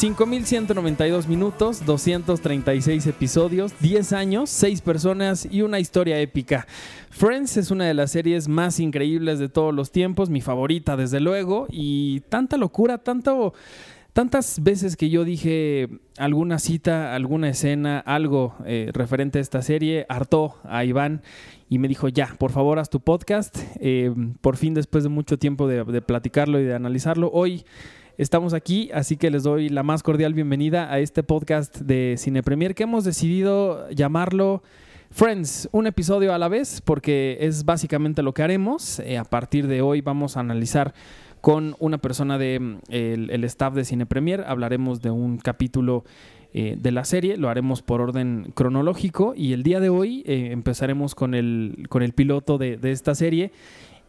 5.192 minutos, 236 episodios, 10 años, 6 personas y una historia épica. Friends es una de las series más increíbles de todos los tiempos, mi favorita desde luego, y tanta locura, tanto, tantas veces que yo dije alguna cita, alguna escena, algo eh, referente a esta serie, hartó a Iván y me dijo, ya, por favor, haz tu podcast. Eh, por fin, después de mucho tiempo de, platicarlo y de analizarlo, hoy... Estamos aquí, así que les doy la más cordial bienvenida a este podcast de Cine Premier que hemos decidido llamarlo Friends, un episodio a la vez, porque es básicamente lo que haremos. Eh, a partir de hoy vamos a analizar con una persona del de, el, el staff de Cine Premier. Hablaremos de un capítulo eh, de la serie, lo haremos por orden cronológico. Y el día de hoy eh, empezaremos con el, con el piloto de, de esta serie.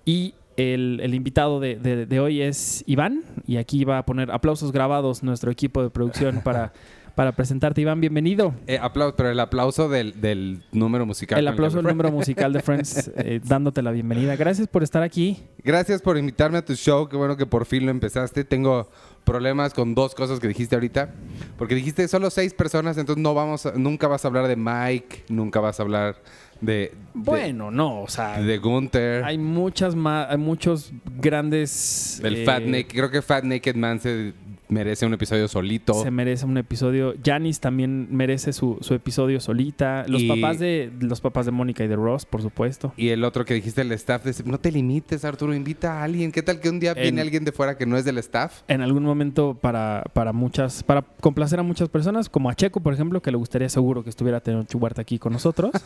Y el, el invitado de, de, de, hoy es Iván. Y aquí va a poner aplausos grabados nuestro equipo de producción para, para presentarte. Iván, bienvenido. Eh, aplauso, pero el aplauso del, del número musical. El aplauso del número musical de Friends, eh, dándote la bienvenida. Gracias por estar aquí. Gracias por invitarme a tu show. Qué bueno que por fin lo empezaste. Tengo problemas con dos cosas que dijiste ahorita. Porque dijiste solo seis personas, entonces no vamos a, nunca vas a hablar de Mike, nunca vas a hablar de, bueno, de, no, o sea, de Gunther. Hay muchas más, hay muchos grandes. Del eh, Fat Naked, creo que Fat Naked Man se merece un episodio solito. Se merece un episodio. Janice también merece su, su episodio solita. Los Y- papás de los papás de Mónica y de Ross, por supuesto. Y el otro que dijiste, el staff, de- no te limites, Arturo, invita a alguien. ¿Qué tal que un día En- viene alguien de fuera que no es del staff? En algún momento para, para muchas, para complacer a muchas personas, como a Checo, por ejemplo, que le gustaría seguro que estuviera Tenoch Huerta aquí con nosotros.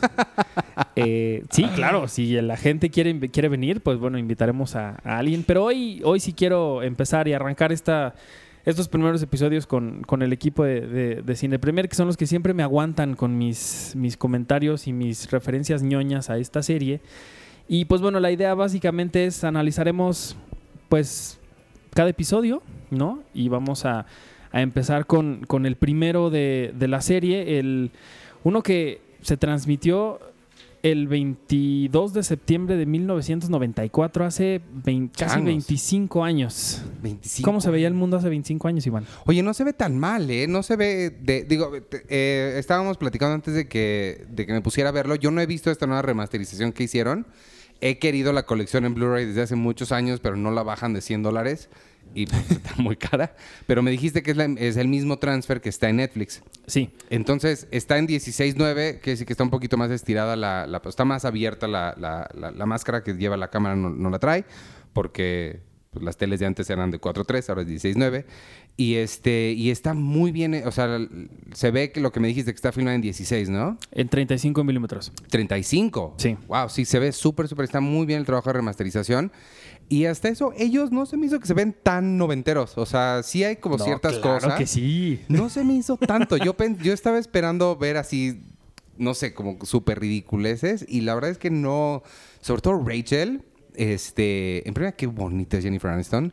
Eh, sí, claro, si la gente quiere, quiere venir, pues bueno, invitaremos a, a alguien. Pero hoy, hoy sí quiero empezar y arrancar esta, estos primeros episodios con, con el equipo de, de- de Cine Premier, que son los que siempre me aguantan con mis, mis comentarios y mis referencias ñoñas a esta serie. Y pues bueno, la idea básicamente es analizaremos pues cada episodio, ¿no? Y vamos a, a empezar con, con el primero de, de la serie, el uno que se transmitió el 22 de septiembre de 1994, hace casi Changos. 25 años. 25. ¿Cómo se veía el mundo hace 25 años, Iván? Oye, no se ve tan mal, ¿eh? No se ve... De, digo, eh, estábamos platicando antes de que, de que me pusiera a verlo. Yo no he visto esta nueva remasterización que hicieron. He querido la colección en Blu-ray desde hace muchos años, pero no la bajan de 100 dólares. Y pues, está muy cara. Pero me dijiste que es, la- es el mismo transfer que está en Netflix. Sí, Entonces, está en 16.9, que sí que está un poquito más estirada, la, la- está más abierta la, la- máscara que lleva la cámara, no, no la trae, porque pues, las teles de antes eran de 4.3, ahora es 16.9. Y, este, y está muy bien, eh, o sea, se ve que lo que me dijiste que está filmada en 16, ¿no? en 35 milímetros. 35. Sí. Wow, sí, se ve súper, súper, está muy bien el trabajo de remasterización. Y hasta eso, ellos no se me hizo que se ven tan noventeros. O sea, sí hay como No, ciertas claro cosas. que sí. No se me hizo tanto. Yo, yo estaba esperando ver así, no sé, como súper ridiculeces. Y la verdad es que no. Sobre todo Rachel. Este. En primera, qué bonita es Jennifer Aniston.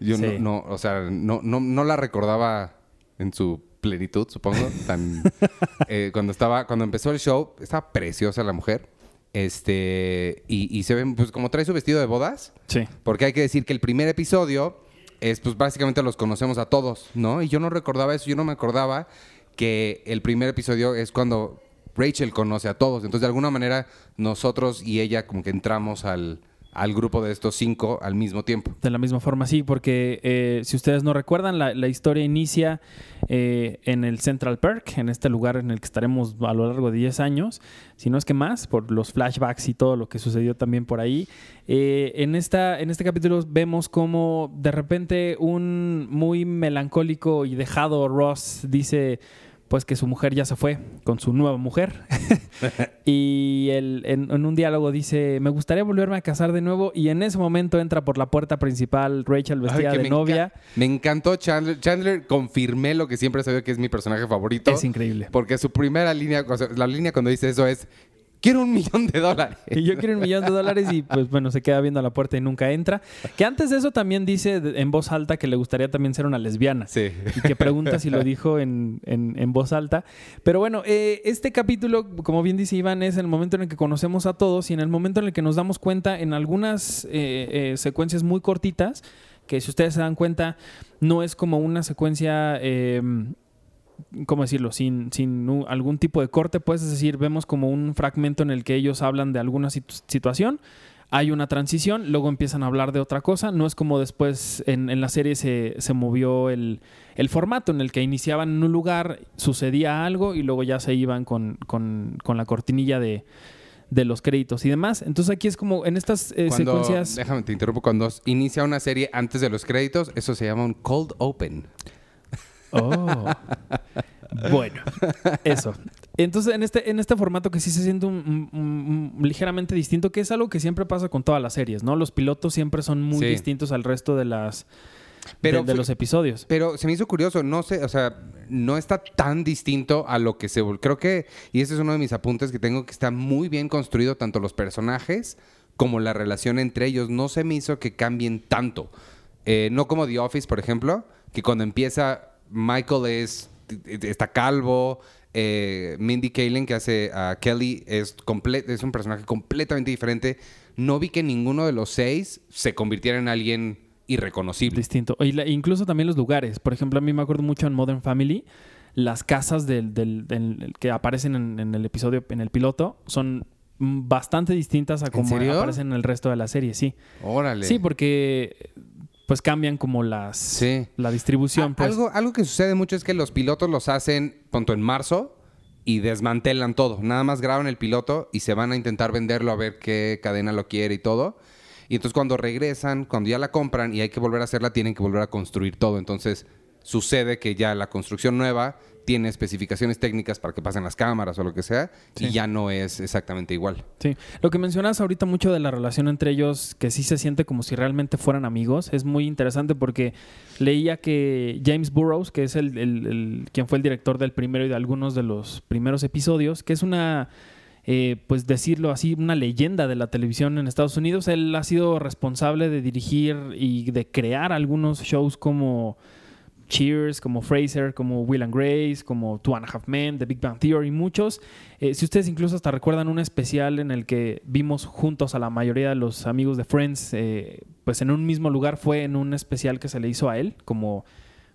Yo Sí. no, no, o sea, no, no, no la recordaba en su plenitud, supongo. Tan, eh, cuando estaba, cuando empezó el show, estaba preciosa la mujer. Este. Y, y se ven, pues, como trae su vestido de bodas. Sí. Porque hay que decir que el primer episodio es, pues básicamente los conocemos a todos, ¿no? Y yo no recordaba eso, yo no me acordaba que el primer episodio es cuando Rachel conoce a todos. Entonces, de alguna manera, nosotros y ella como que entramos al, al grupo de estos cinco al mismo tiempo. De la misma forma, sí, porque eh, si ustedes no recuerdan, la, historia inicia eh, en el Central Park, en este lugar en el que estaremos a lo largo de 10 años, si no es que más, por los flashbacks y todo lo que sucedió también por ahí. Eh, en, esta, en este capítulo vemos como de repente un muy melancólico y dejado Ross dice pues que su mujer ya se fue con su nueva mujer. y él, en, en un diálogo dice, me gustaría volverme a casar de nuevo. Y en ese momento entra por la puerta principal Rachel vestida Ay, de me novia. enca- Me encantó Chandler. Chandler confirmé lo que siempre sabido que es mi personaje favorito. Es increíble. Porque su primera línea, o sea, la línea cuando dice eso es, quiero un millón de dólares. Y yo quiero un millón de dólares y pues bueno, se queda viendo a la puerta y nunca entra. Que antes de eso también dice en voz alta que le gustaría también ser una lesbiana. Sí. Y que pregunta si lo dijo en, en- en voz alta. Pero bueno, eh, este capítulo, como bien dice Iván, es el momento en el que conocemos a todos y en el momento en el que nos damos cuenta en algunas eh, eh, secuencias muy cortitas, que si ustedes se dan cuenta, no es como una secuencia... ¿cómo decirlo? Sin, sin algún tipo de corte, pues, es decir, vemos como un fragmento en el que ellos hablan de alguna situ- situación, hay una transición, luego empiezan a hablar de otra cosa, no es como después en, en la serie se, se movió el, el formato en el que iniciaban en un lugar, sucedía algo y luego ya se iban con, con- con la cortinilla de, de los créditos y demás. Entonces aquí es como en estas eh, Cuando, secuencias... déjame, te interrumpo, cuando inicia una serie antes de los créditos, eso se llama un cold open. Oh. bueno, eso. Entonces, en este, en este formato que sí se siente un, un- un- ligeramente distinto, que es algo que siempre pasa con todas las series, ¿no? Los pilotos siempre son muy Sí. distintos al resto de las Pero de, los episodios. Pero se me hizo curioso, no sé, o sea, no está tan distinto a lo que se... Creo que, y ese es uno de mis apuntes que tengo, que está muy bien construido tanto los personajes como la relación entre ellos. No se me hizo que cambien tanto. Eh, no como The Office, por ejemplo, que cuando empieza Michael es está calvo, eh, Mindy Kaling que hace a Kelly es, es un personaje completamente diferente. No vi que ninguno de los seis se convirtiera en alguien irreconocible. Distinto. Y la- incluso también los lugares. Por ejemplo, a mí me acuerdo mucho en Modern Family, las casas del, del- del- que aparecen en, en el episodio, en el piloto, son bastante distintas a como aparecen en el resto de la serie, sí. Órale. Sí, porque pues cambian como las Sí. la distribución. Pues. algo, algo que sucede mucho es que los pilotos los hacen, punto, en marzo y desmantelan todo. Nada más graban el piloto y se van a intentar venderlo a ver qué cadena lo quiere y todo. Y entonces cuando regresan, cuando ya la compran y hay que volver a hacerla, tienen que volver a construir todo. Entonces sucede que ya la construcción nueva tiene especificaciones técnicas para que pasen las cámaras o lo que sea Sí. y ya no es exactamente igual. Sí. Lo que mencionas ahorita mucho de la relación entre ellos, que sí se siente como si realmente fueran amigos, es muy interesante porque leía que James Burrows, que es el, el- el- quien fue el director del primero y de algunos de los primeros episodios, que es una, eh, pues decirlo así, una leyenda de la televisión en Estados Unidos, él ha sido responsable de dirigir y de crear algunos shows como Cheers, como Fraser, como Will and Grace, como Two and a Half Men, The Big Bang Theory, muchos. Eh, si ustedes incluso hasta recuerdan un especial en el que vimos juntos a la mayoría de los amigos de Friends, eh, pues en un mismo lugar, fue en un especial que se le hizo a él, como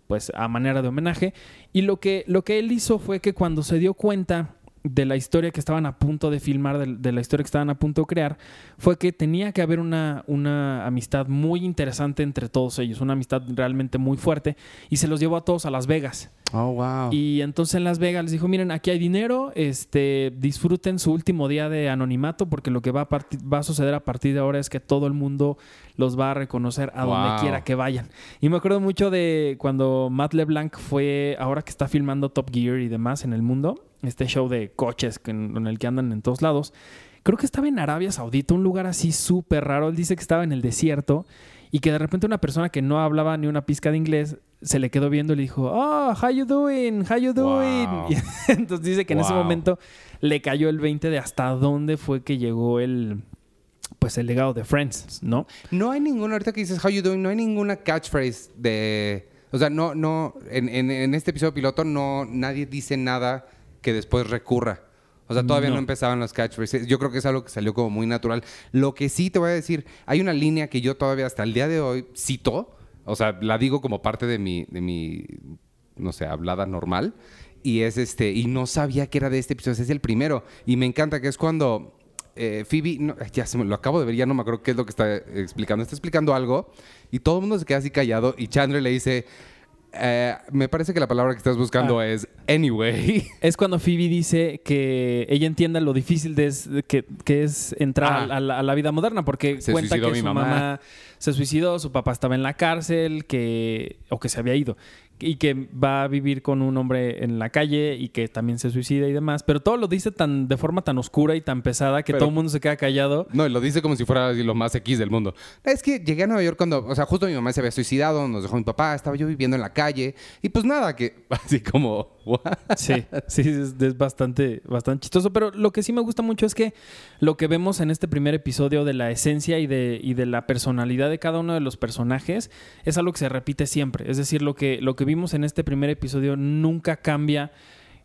pues a manera de homenaje. Y lo que, lo que él hizo fue que cuando se dio cuenta de la historia que estaban a punto de filmar, de, de la historia que estaban a punto de crear, fue que tenía que haber una, una amistad muy interesante entre todos ellos, una amistad realmente muy fuerte, y se los llevó a todos a Las Vegas. Oh, wow. Y entonces en Las Vegas les dijo, miren, aquí hay dinero, este, disfruten su último día de anonimato, porque lo que va a, va a suceder a partir de ahora es que todo el mundo los va a reconocer a donde quiera que vayan. Y me acuerdo mucho de cuando Matt LeBlanc fue, ahora que está filmando Top Gear y demás en el mundo, este show de coches en el que andan en todos lados. Creo que estaba en Arabia Saudita, un lugar así súper raro. Él dice que estaba en el desierto y que de repente una persona que no hablaba ni una pizca de inglés se le quedó viendo y le dijo, oh, how you doing? How you doing? Wow. Y entonces dice que en ese momento le cayó el 20 de hasta dónde fue que llegó el, pues el legado de Friends, ¿no? No hay ninguna, ahorita que dices how you doing, no hay ninguna catchphrase de. O sea, no, no, en, en- en este episodio piloto no, nadie dice nada que después recurra. O sea, todavía no. No. empezaban las catchphrases. Yo creo que es algo que salió como muy natural. Lo que sí te voy a decir, hay una línea que yo todavía hasta el día de hoy cito. O sea, la digo como parte de mi, de mi, no sé, hablada normal. Y es este, y no sabía que era de este episodio, es el primero. Y me encanta que es cuando eh, Phoebe, no, ya se me lo acabo de ver, ya no me acuerdo qué es lo que está explicando. Está explicando algo y todo el mundo se queda así callado y Chandler le dice, eh, me parece que la palabra que estás buscando Ah. es anyway. Es cuando Phoebe dice que ella entienda lo difícil de es- que, que es entrar Ah. a, la, a la vida moderna, porque Se cuenta que su mamá. mamá. se suicidó, su papá estaba en la cárcel, que o que se había ido, y que va a vivir con un hombre en la calle y que también se suicida y demás. Pero todo lo dice tan de forma tan oscura y tan pesada que Pero- todo el mundo se queda callado. No, y lo dice como si fuera lo más X del mundo. Es que llegué a Nueva York cuando, o sea, justo mi mamá se había suicidado, nos dejó mi papá, estaba yo viviendo en la calle y pues nada, que así como What? Sí, sí, es, es bastante, bastante chistoso. Pero lo que sí me gusta mucho es que lo que vemos en este primer episodio de la esencia y de, y de la personalidad de cada uno de los personajes es algo que se repite siempre. Es decir, lo que, lo que vimos en este primer episodio nunca cambia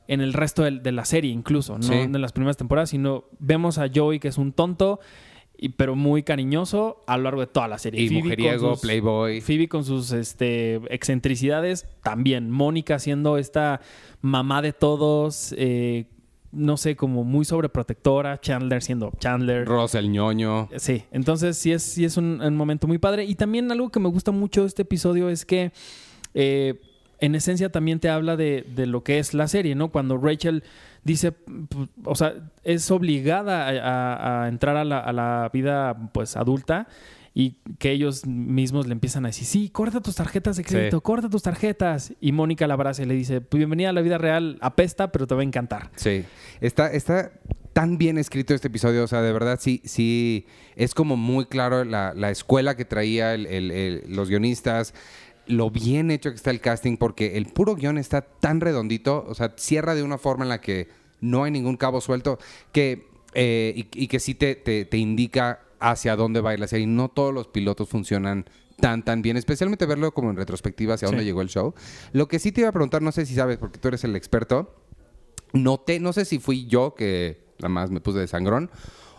en el resto de, la serie, incluso, no Sí. en las primeras temporadas, sino vemos a Joey que es un tonto. Y- pero muy cariñoso a lo largo de toda la serie. Y Phoebe mujeriego, sus- playboy. Phoebe con sus este, excentricidades también. Mónica siendo esta mamá de todos, eh, no sé, como muy sobreprotectora. Chandler siendo Chandler. Ross el ñoño. Sí, entonces sí es, sí es un, un momento muy padre. Y también algo que me gusta mucho de este episodio es que eh, en esencia también te habla de, de lo que es la serie, ¿no? Cuando Rachel dice, o sea, es obligada a, a- a entrar a la, a la vida pues adulta y que ellos mismos le empiezan a decir, sí, corta tus tarjetas de crédito, Sí. corta tus tarjetas. Y Mónica la abraza y le dice, "Pues, bienvenida a la vida real, apesta, pero te va a encantar. Sí. Está, está tan bien escrito este episodio. O sea, de verdad, sí, sí. Es como muy claro la, la escuela que traía el- el- el- los guionistas. Lo bien hecho que está el casting, porque el puro guion está tan redondito. O sea, cierra de una forma en la que no hay ningún cabo suelto. Que, eh, y, y que sí te, te- te indica hacia dónde va a ir la serie. No todos los pilotos funcionan tan, tan bien. Especialmente verlo como en retrospectiva hacia dónde llegó el show. Lo que sí te iba a preguntar, no sé si sabes, porque tú eres el experto. Noté, no sé si fui yo que nada más me puse de sangrón,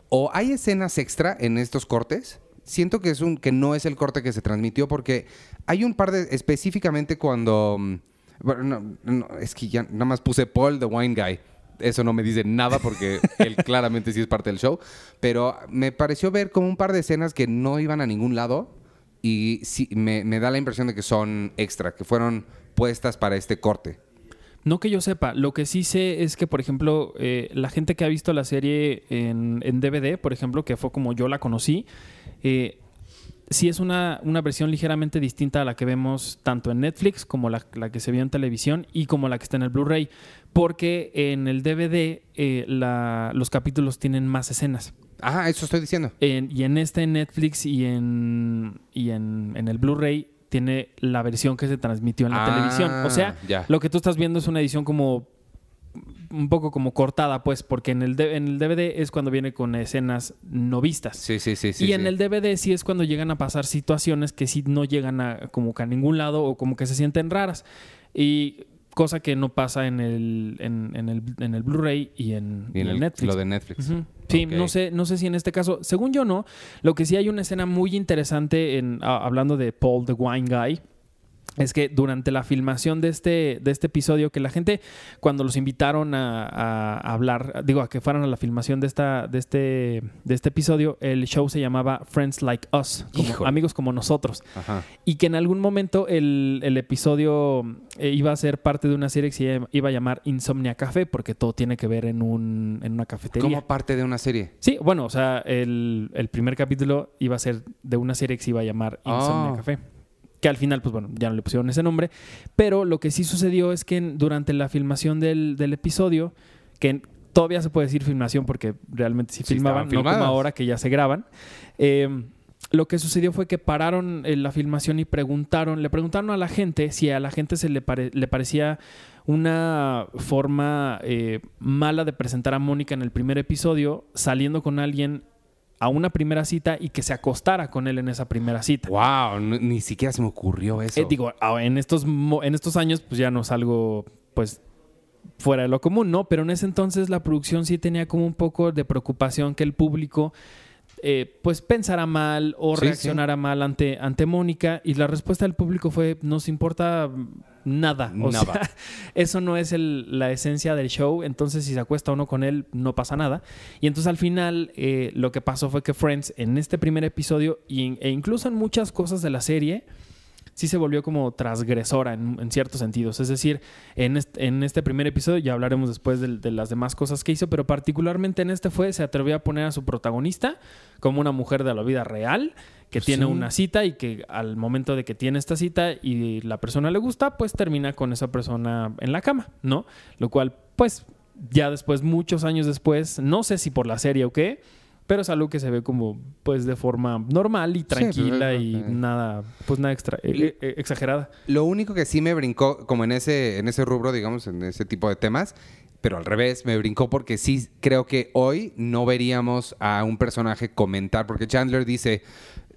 o hay escenas extra en estos cortes. Siento que es un que no es el corte que se transmitió porque hay un par de específicamente cuando mm, bueno, no, no, es que ya nada más puse Paul the Wine Guy. Eso no me dice nada porque él claramente sí es parte del show, pero me pareció ver como un par de escenas que no iban a ningún lado y sí me, me da la impresión de que son extra, que fueron puestas para este corte. No que yo sepa, lo que sí sé es que, por ejemplo, eh, la gente que ha visto la serie en, en DVD, por ejemplo, que fue como yo la conocí, eh, sí es una, una versión ligeramente distinta a la que vemos tanto en Netflix como la, la que se vio en televisión y como la que está en el Blu-ray, porque en el DVD eh, la- los capítulos tienen más escenas. Ah, eso estoy diciendo. En- y en este Netflix y en, y en, en el Blu-ray tiene la versión que se transmitió en la Ah, televisión. O sea, ya. lo que tú estás viendo es una edición como un poco como cortada, pues, porque en el, en el DVD es cuando viene con escenas no vistas. Sí, sí, sí, sí. y en el DVD sí es cuando llegan a pasar situaciones que sí no llegan a como que a ningún lado o como que se sienten raras. Y cosa que no pasa en el, en, en el, en el Blu-ray y en, Y en y el- Netflix. lo de Netflix. Sí, no sé, no sé si en este caso, según yo no, lo que sí hay una escena muy interesante en hablando de Paul the Wine Guy. Es que durante la filmación de este, de este episodio, que la gente, cuando los invitaron a, a hablar, digo, a que fueran a la filmación de, esta, de, este, de este episodio, el show se llamaba Friends Like Us, como amigos como nosotros Ajá. y que en algún momento el, el episodio eh, iba a ser parte de una serie que se iba a llamar Insomnia Café, porque todo tiene que ver en, un, en una cafetería. Como parte de una serie. Sí, bueno, o sea, el, el primer capítulo iba a ser de una serie que se iba a llamar Insomnia Ah. Café. Que al final, pues bueno, ya no le pusieron ese nombre. Pero lo que sí sucedió es que durante la filmación del, del episodio, que todavía se puede decir filmación porque realmente sí Sí, filmaban, no como ahora que ya se graban. eh, lo que sucedió fue que pararon eh, la filmación y preguntaron, le preguntaron a la gente si a la gente se le, pare- le parecía una forma eh, mala de presentar a Mónica en el primer episodio, saliendo con alguien a una primera cita y que se acostara con él en esa primera cita. Wow, no- ni siquiera se me ocurrió eso. Eh, digo, ah, en estos, en estos años, pues ya no es algo, pues, fuera de lo común, ¿no? Pero en ese entonces la producción sí tenía como un poco de preocupación que el público, eh, pues, pensara mal o Sí, reaccionara mal ante, ante Mónica. Y la respuesta del público fue, nos importa nada. O Nada. sea, eso no es el- la esencia del show. Entonces, si se acuesta uno con él, no pasa nada. Y entonces al final eh, lo que pasó fue que Friends en este primer episodio y- e incluso en muchas cosas de la serie sí se volvió como transgresora en, en ciertos sentidos. Es decir, en este, en este primer episodio, ya hablaremos después de, las demás cosas que hizo, pero particularmente en este fue, se atrevió a poner a su protagonista como una mujer de la vida real, que tiene Sí. una cita y que al momento de que tiene esta cita y la persona le gusta, pues termina con esa persona en la cama, ¿no? Lo cual, pues, ya después, muchos años después, no sé si por la serie o qué, Pero es algo que se ve como, pues, de forma normal y tranquila pues, y eh. nada, pues, nada extra, eh, eh, exagerada. Lo único que sí me brincó, como en ese, en ese rubro, digamos, en ese tipo de temas, pero al revés, me brincó porque sí creo que hoy no veríamos a un personaje comentar, porque Chandler dice,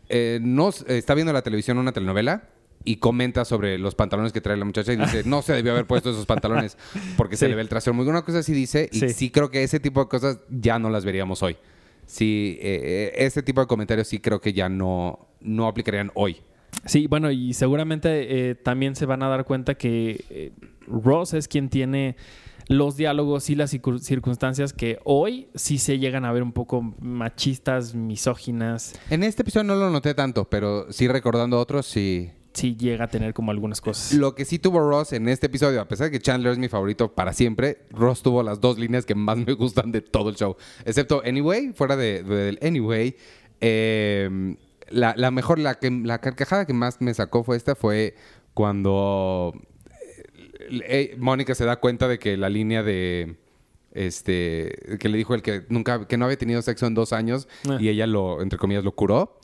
eh, no, está viendo la televisión una telenovela y comenta sobre los pantalones que trae la muchacha y dice, no se debió haber puesto esos pantalones porque se le ve el trasero muy una cosa así dice y Sí. sí. creo que ese tipo de cosas ya no las veríamos hoy. Sí, eh, eh, ese tipo de comentarios sí creo que ya no, no aplicarían hoy. Sí, bueno, y seguramente eh, también se van a dar cuenta que eh, Ross es quien tiene los diálogos y las circun- circunstancias que hoy sí se llegan a ver un poco machistas, misóginas, En este episodio no lo noté tanto, pero sí recordando otros, sí. Sí llega a tener como algunas cosas. Lo que sí tuvo Ross en este episodio, a pesar de que Chandler es mi favorito para siempre, Ross tuvo las dos líneas que más me gustan de todo el show. Excepto Anyway, fuera de- de- del Anyway. eh, la, la mejor, la, que, la carcajada que más me sacó fue esta, fue cuando eh, eh, Mónica se da cuenta de que la línea de este que le dijo el que nunca que no había tenido sexo en dos años Ah. y ella lo entre comillas lo curó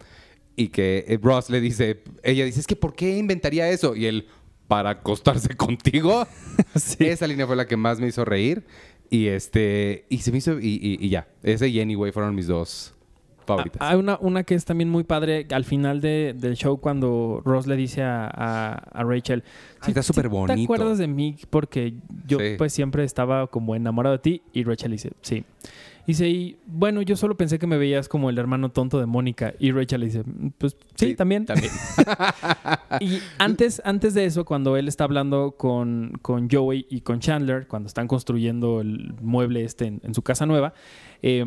y que eh, Ross le dice ella dice es que por qué inventaría eso y él para acostarse contigo Sí. esa línea fue la que más me hizo reír y este y se me hizo y, y- y ya ese y Anyway fueron mis dos favoritas Hay una, una que es también muy padre al final de- del show cuando Ross le dice a, a- a Rachel, Ay, está súper ¿Te bonito. acuerdas de mí? Porque yo Sí. pues siempre estaba como enamorado de ti y Rachel dice, sí. Dice, y bueno, yo solo pensé que me veías como el hermano tonto de Mónica. Y Rachel le dice, pues sí, también. también Y antes, antes de eso, cuando él está hablando con, con Joey y con Chandler, cuando están construyendo el mueble este en, en su casa nueva, eh,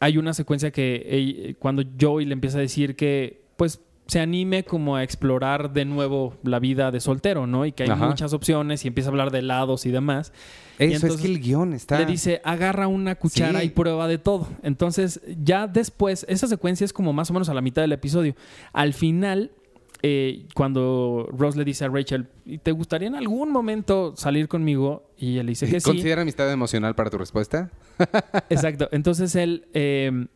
hay una secuencia que cuando Joey le empieza a decir que, pues, se anime como a explorar de nuevo la vida de soltero, ¿no? Y que hay Ajá. muchas opciones y empieza a hablar de helados y demás. Y eso es entonces que el guion está Le dice, agarra una cuchara Sí. y prueba de todo. Entonces, ya después, esa secuencia es como más o menos a la mitad del episodio. Al final, eh, cuando Ross le dice a Rachel, "¿Y ¿te gustaría en algún momento salir conmigo? Y ella le dice que sí. ¿Considera amistad emocional para tu respuesta? Exacto. Entonces él, eh,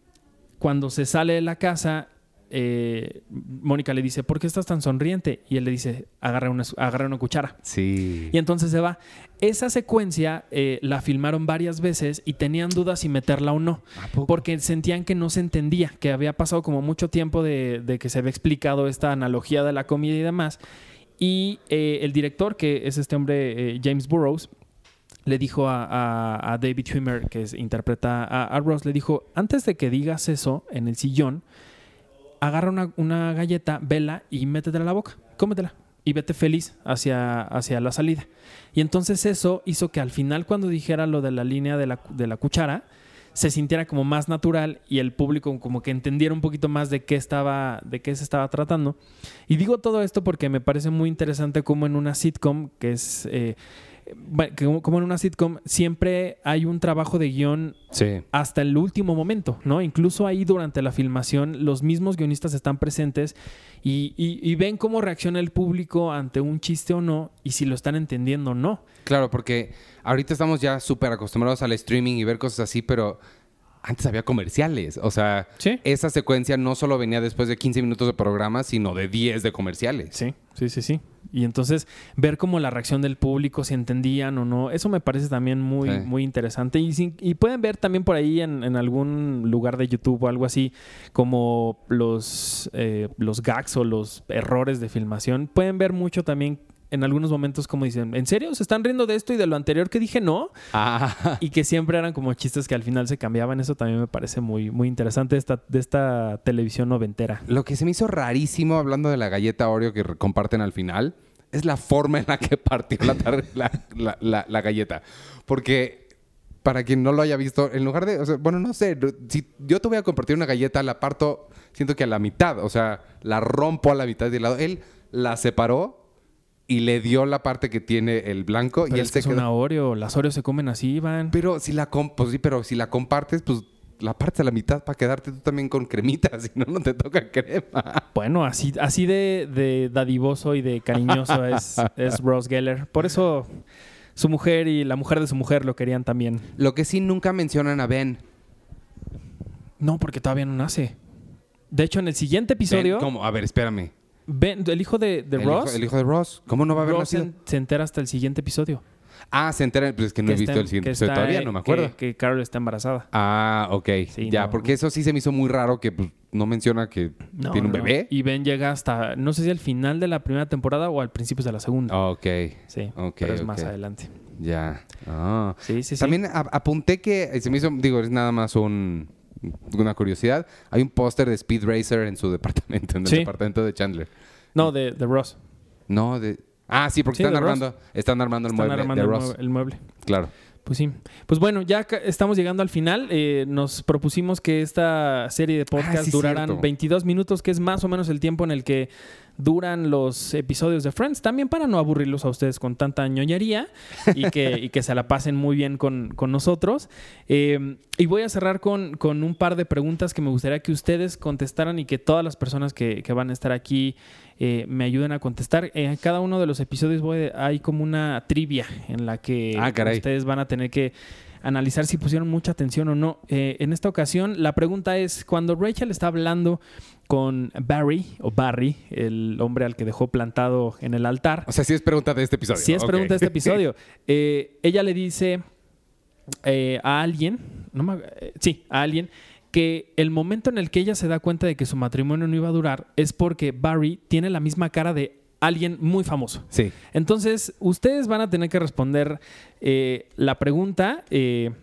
cuando se sale de la casa, eh, Mónica le dice, ¿por qué estás tan sonriente? Y él le dice, agarra una, agarra una cuchara. Sí. Y entonces se va. Esa secuencia eh, la filmaron varias veces y tenían dudas si meterla o no. Porque sentían que no se entendía, que había pasado como mucho tiempo de, de que se había explicado esta analogía de la comida y demás. Y eh, el director, que es este hombre, eh, James Burrows, le dijo a, a- a David Schwimmer, que es- interpreta a, a Ross, le dijo, antes de que digas eso en el sillón, agarra una, una galleta, vela y métetela a la boca, cómetela y vete feliz hacia, hacia la salida. Y entonces eso hizo que al final cuando dijera lo de la línea de la, de la cuchara, se sintiera como más natural y el público como que entendiera un poquito más de qué estaba, de qué se estaba tratando. Y digo todo esto porque me parece muy interesante como en una sitcom, que es eh, como- en una sitcom, siempre hay un trabajo de guion Sí. hasta el último momento, ¿no? Incluso ahí durante la filmación los mismos guionistas están presentes y, y- y ven cómo reacciona el público ante un chiste o no y si lo están entendiendo o no. Claro, porque ahorita estamos ya súper acostumbrados al streaming y ver cosas así, pero antes había comerciales. O sea, Sí. esa secuencia no solo venía después de 15 minutos de programa, sino de 10 de comerciales. Sí, sí, sí, sí. Y entonces ver como la reacción del público, si entendían o no, eso me parece también muy, Sí. muy interesante. Y, sin- y pueden ver también por ahí en, en algún lugar de YouTube o algo así, como los, eh, los gags o los errores de filmación. Pueden ver mucho también en algunos momentos como dicen, ¿en serio? ¿Se están riendo de esto y de lo anterior que dije no? Ah, Y que siempre eran como chistes que al final se cambiaban. Eso también me parece muy, muy interesante de esta, de esta televisión noventera. lo que se me hizo rarísimo hablando de la galleta Oreo que comparten al final es la forma en la que partió la, tar- la, la- la- la galleta. Porque para quien no lo haya visto, en lugar de, o sea, bueno, no sé, si yo te voy a compartir una galleta, la parto, siento que a la mitad, o sea, la rompo a la mitad de lado. Él la separó y le dio la parte que tiene el blanco Pero y él es que se es quedó. una Oreo. Las Oreos se comen así, Iván. Pero si la com- pues sí, pero si la compartes, pues la partes a la mitad para quedarte tú también con cremita, si no, no te toca crema. Bueno, así, así de, de dadivoso y de cariñoso es, es Ross Geller. Por eso su mujer y la mujer de su mujer lo querían también. Lo que sí nunca mencionan a Ben. No, porque todavía no nace. De hecho, en el siguiente episodio, Ben, ¿cómo? A ver, espérame. Ben- el hijo de, de el, Ross, Hijo, el hijo de Ross. ¿Cómo no va a haber Ross nacido? se, se entera hasta el siguiente episodio. Ah, se entera. Pues es que no he visto está- el siguiente episodio todavía, no me acuerdo. Que, que Carol está embarazada. Ah, ok. Sí, ya, no. porque eso sí se me hizo muy raro que pues, no menciona que No, tiene un no, bebé. Y Ben llega hasta, no sé si al final de la primera temporada o al principio de la segunda. Ok, sí, ok, pero es más adelante. ya. Ah. Sí, sí, sí. También apunté que, eh, se me hizo, digo, es nada más un, una curiosidad. Hay un póster de Speed Racer en su departamento, en el Sí. departamento de Chandler. No, de, de Ross. No, de... Ah, sí, porque Sí, están Ross. armando, están armando el Están mueble armando de el Ross. el mueble. Claro. Pues sí. Pues bueno, ya estamos llegando al final. Eh, nos propusimos que esta serie de podcast Ah, sí, duraran cierto. 22 minutos, que es más o menos el tiempo en el que duran los episodios de Friends. También para no aburrirlos a ustedes con tanta ñoñería y que, y que se la pasen muy bien con, con nosotros. Eh, y voy a cerrar con, con un par de preguntas que me gustaría que ustedes contestaran y que todas las personas que, que van a estar aquí eh, me ayuden a contestar. En cada uno de los episodios voy- hay como una trivia en la que Ah, ustedes van a tener que analizar si pusieron mucha atención o no. Eh, en esta ocasión, la pregunta es, cuando Rachel está hablando con Barry, o Barry, el hombre al que dejó plantado en el altar, O sea, sí es pregunta de este episodio. si es pregunta de este episodio, eh, ella le dice eh, a alguien, no me- eh, sí, a alguien, que el momento en el que ella se da cuenta de que su matrimonio no iba a durar es porque Barry tiene la misma cara de alguien muy famoso. Sí. Entonces, ustedes van a tener que responder eh, la pregunta en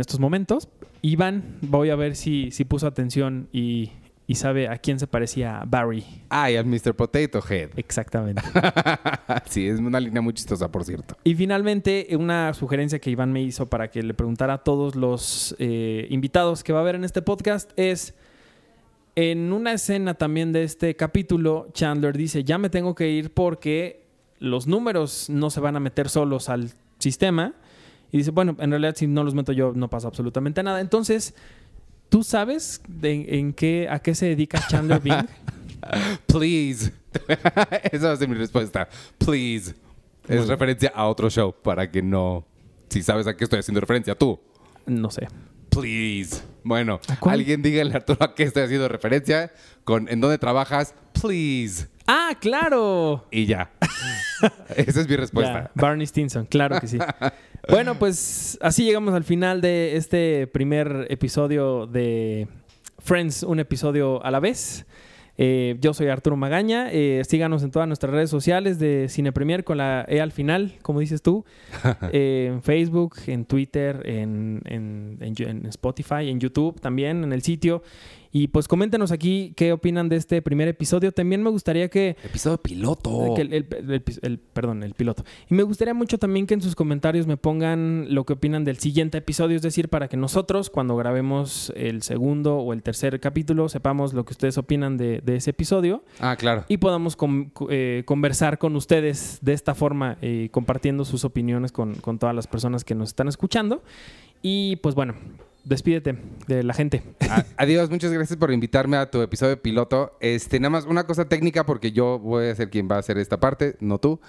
estos momentos. Iván, voy a ver si, si puso atención y, y sabe a quién se parecía Barry. Ay, al Mr. Potato Head. Exactamente. sí, es una línea muy chistosa, por cierto. Y finalmente, una sugerencia que Iván me hizo para que le preguntara a todos los eh, invitados que va a haber en este podcast es, en una escena también de este capítulo, Chandler dice, ya me tengo que ir porque los números no se van a meter solos al sistema. Y dice, bueno, en realidad si no los meto yo no pasa absolutamente nada. Entonces, ¿tú sabes de- en qué, a qué se dedica Chandler Bing? Please. Esa va a ser mi respuesta. Please. Es referencia a otro show para que no. Si sabes a qué estoy haciendo referencia, tú. No sé. Please. Bueno, alguien dígale a Arturo a qué estoy haciendo referencia con en dónde trabajas. Please. ¡Ah, claro! Y ya. Esa es mi Ya, respuesta. Barney Stinson, claro que sí. bueno, pues así llegamos al final de este primer episodio de Friends, un episodio a la vez. Eh, yo soy Arturo Magaña. Eh, síganos en todas nuestras redes sociales de Cine Premier con la E al final, como dices tú. Eh, en Facebook, en Twitter, en, en- en- en Spotify, en YouTube también, en el sitio. Y pues coméntenos aquí qué opinan de este primer episodio. También me gustaría que Episodio piloto. que el, el- el- el- perdón, el piloto. Y me gustaría mucho también que en sus comentarios me pongan lo que opinan del siguiente episodio, es decir, para que nosotros cuando grabemos el segundo o el tercer capítulo sepamos lo que ustedes opinan de, de ese episodio Ah, claro. y podamos com- co- eh, conversar con ustedes de esta forma, eh, compartiendo sus opiniones con, con todas las personas que nos están escuchando. Y pues bueno, despídete de la gente. Adiós, muchas gracias por invitarme a tu episodio piloto. Este, nada más una cosa técnica porque yo voy a ser quien va a hacer esta parte, no tú.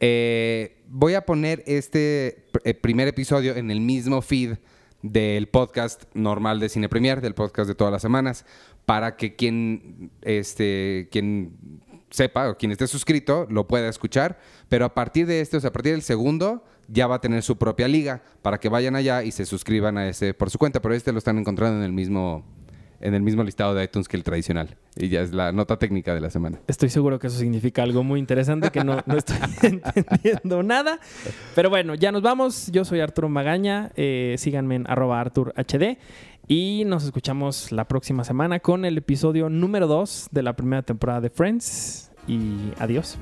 Eh, voy a poner este eh, primer episodio en el mismo feed del podcast normal de Cine Premier, del podcast de todas las semanas, para que quien, este, quien sepa o quien esté suscrito lo pueda escuchar, pero a partir de este, o sea, a partir del segundo, ya va a tener su propia liga para que vayan allá y se suscriban a ese por su cuenta, pero este lo están encontrando en el mismo en el mismo listado de iTunes que el tradicional y ya es la nota técnica de la semana. Estoy seguro que eso significa algo muy interesante que no, no estoy entendiendo nada. Pero bueno, ya nos vamos. Yo soy Arturo Magaña. Eh, síganme en arroba ArturHD. Y nos escuchamos la próxima semana con el episodio número 2 de la primera temporada de Friends. Y adiós.